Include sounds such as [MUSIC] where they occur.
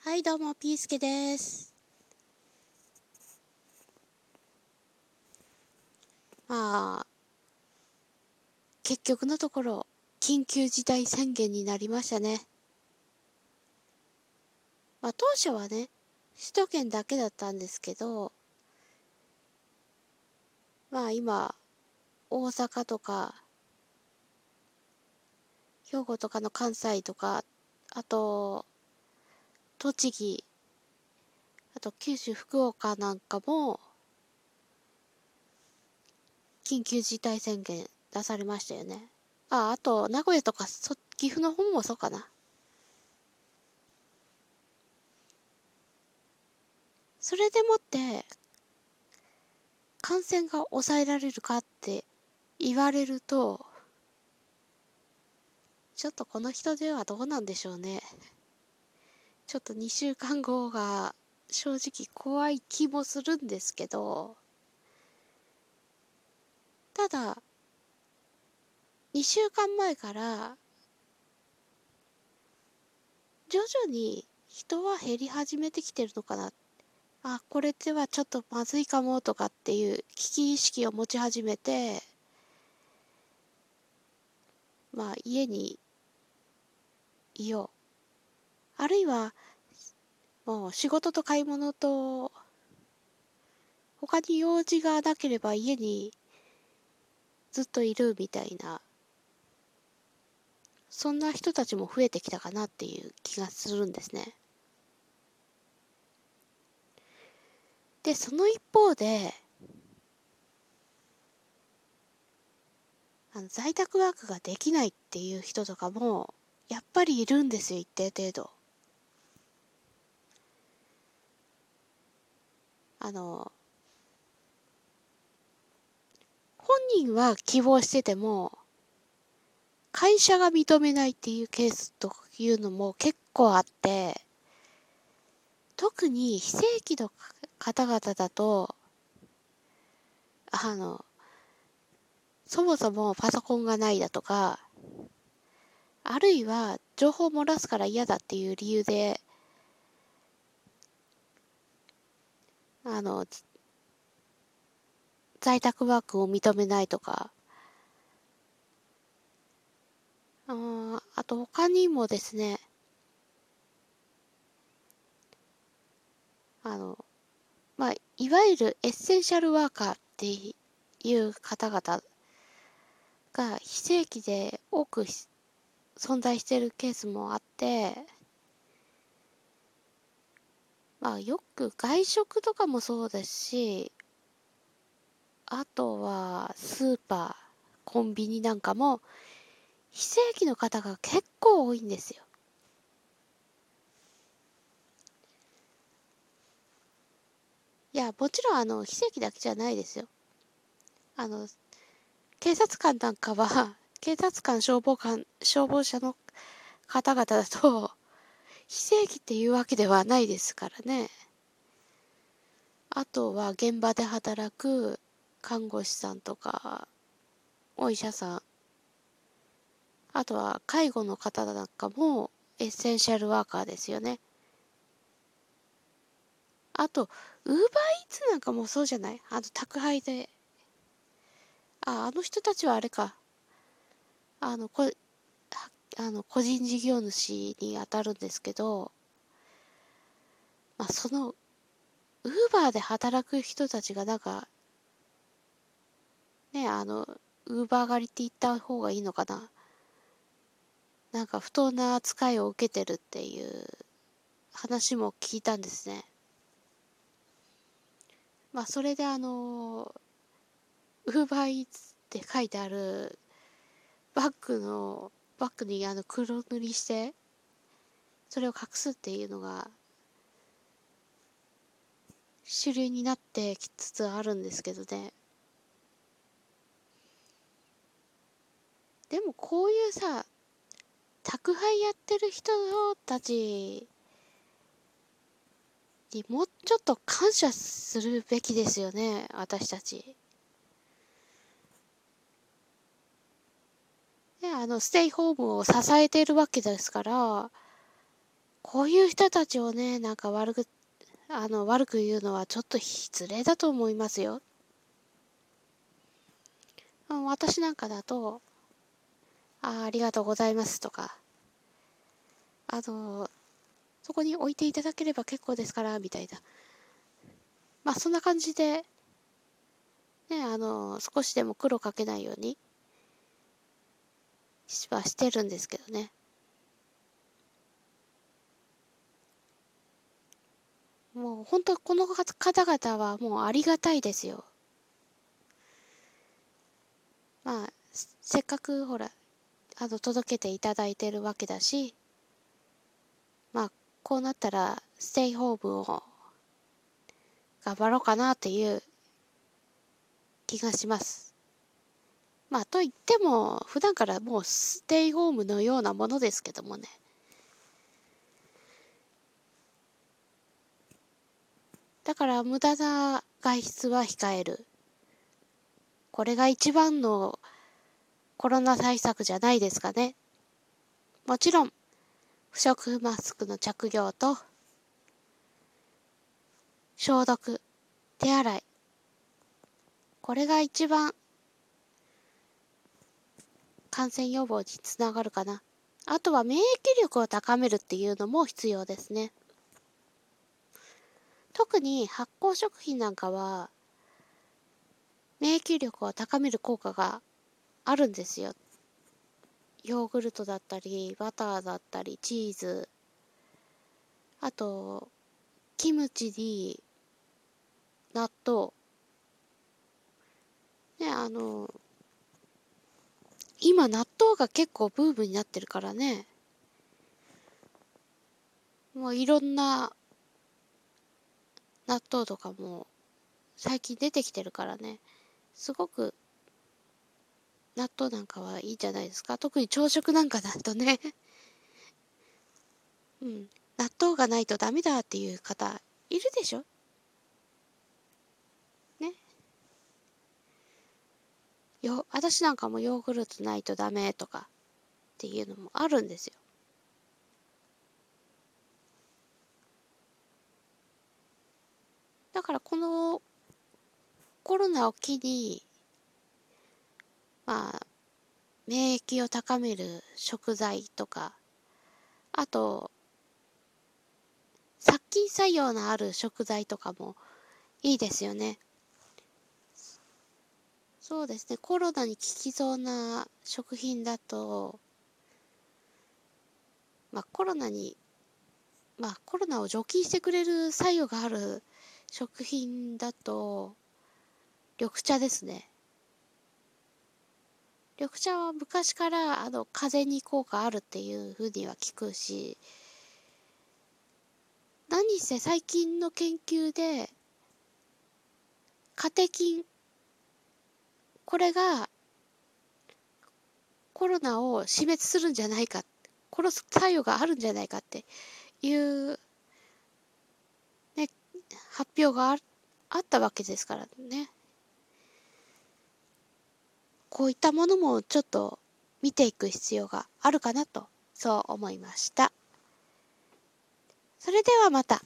はい、どうも、ピースケです。まあ、結局のところ、緊急事態宣言になりましたね。まあ、当初はね、首都圏だけだったんですけど、まあ今、大阪とか、兵庫とかの関西とか、あと、栃木、あと九州、福岡なんかも、緊急事態宣言出されましたよね。あ、あと、名古屋とか、そ岐阜の方もそうかな。それでもって、感染が抑えられるかって言われると、ちょっとこの人ではどうなんでしょうね。ちょっと2週間後が正直怖い気もするんですけど、ただ、2週間前から、徐々に人は減り始めてきてるのかな。あ、これではちょっとまずいかもとかっていう危機意識を持ち始めて、まあ家にいよう。あるいは、もう仕事と買い物と、他に用事がなければ家にずっといるみたいな、そんな人たちも増えてきたかなっていう気がするんですね。で、その一方で、あの在宅ワークができないっていう人とかも、やっぱりいるんですよ、一定程度。あの、本人は希望してても、会社が認めないっていうケースというのも結構あって、特に非正規の方々だと、あの、そもそもパソコンがないだとか、あるいは情報を漏らすから嫌だっていう理由で、あの、在宅ワークを認めないとか、ああと他にもですね、あの、まあ、いわゆるエッセンシャルワーカーっていう方々が非正規で多く存在してるケースもあって、まあよく外食とかもそうですし、あとはスーパー、コンビニなんかも非正規の方が結構多いんですよ。いや、もちろんあの非正規だけじゃないですよ。あの、警察官なんかは、警察官、消防官、消防車の方々だと、[LAUGHS] 非正規っていうわけではないですからね。あとは現場で働く看護師さんとか、お医者さん、あとは介護の方なんかもエッセンシャルワーカーですよね。あと、ウーバーイーツなんかもそうじゃない？あの宅配で。あ、あの人たちはあれか。あの、こあの個人事業主に当たるんですけど、まあ、その、ウーバーで働く人たちがなんか、ね、あの、ウーバー狩りって言った方がいいのかな。なんか不当な扱いを受けてるっていう話も聞いたんですね。まあ、それであの、ウーバーイーツって書いてあるバッグの、バッグにあの黒塗りして、それを隠すっていうのが、主流になってきつつあるんですけどね。でもこういうさ、宅配やってる人たちにもうちょっと感謝するべきですよね、私たち。ね、あの、ステイホームを支えているわけですから、こういう人たちをね、なんか悪く、あの、悪く言うのはちょっと失礼だと思いますよ。私なんかだと、あありがとうございますとか、あの、そこに置いていただければ結構ですから、みたいな。まあ、そんな感じで、ね、あの、少しでも苦労かけないように、はしてるんですけどね。もう本当この方々はもうありがたいですよ。まあ、せっかくほら、あの、届けていただいてるわけだし、まあ、こうなったら、ステイホームを頑張ろうかなっていう気がします。まあ、と言っても、普段からもうステイホームのようなものですけどもね。だから無駄な外出は控える。これが一番のコロナ対策じゃないですかね。もちろん、不織布マスクの着用と、消毒、手洗い。これが一番感染予防につながるかな。あとは免疫力を高めるっていうのも必要ですね。特に発酵食品なんかは免疫力を高める効果があるんですよ。ヨーグルトだったり、バターだったり、チーズ、あと、キムチに、納豆。ね、あの、今納豆が結構ブームになってるからね。もういろんな納豆とかも最近出てきてるからね。すごく納豆なんかはいいんじゃないですか。特に朝食なんかだとね [LAUGHS] うん。納豆がないとダメだっていう方いるでしょ？よ、私なんかもヨーグルトないとダメとかっていうのもあるんですよ。だからこのコロナを機に、まあ、免疫を高める食材とか、あと、殺菌作用のある食材とかもいいですよね。そうですね、コロナに効きそうな食品だと、まあコロナに、まあコロナを除菌してくれる作用がある食品だと、緑茶ですね。緑茶は昔からあの風邪に効果あるっていうふうには聞くし、何せ最近の研究で、カテキン、これがコロナを死滅するんじゃないか、殺す作用があるんじゃないかっていう、ね、発表がああったわけですからね。こういったものもちょっと見ていく必要があるかなと、そう思いました。それではまた。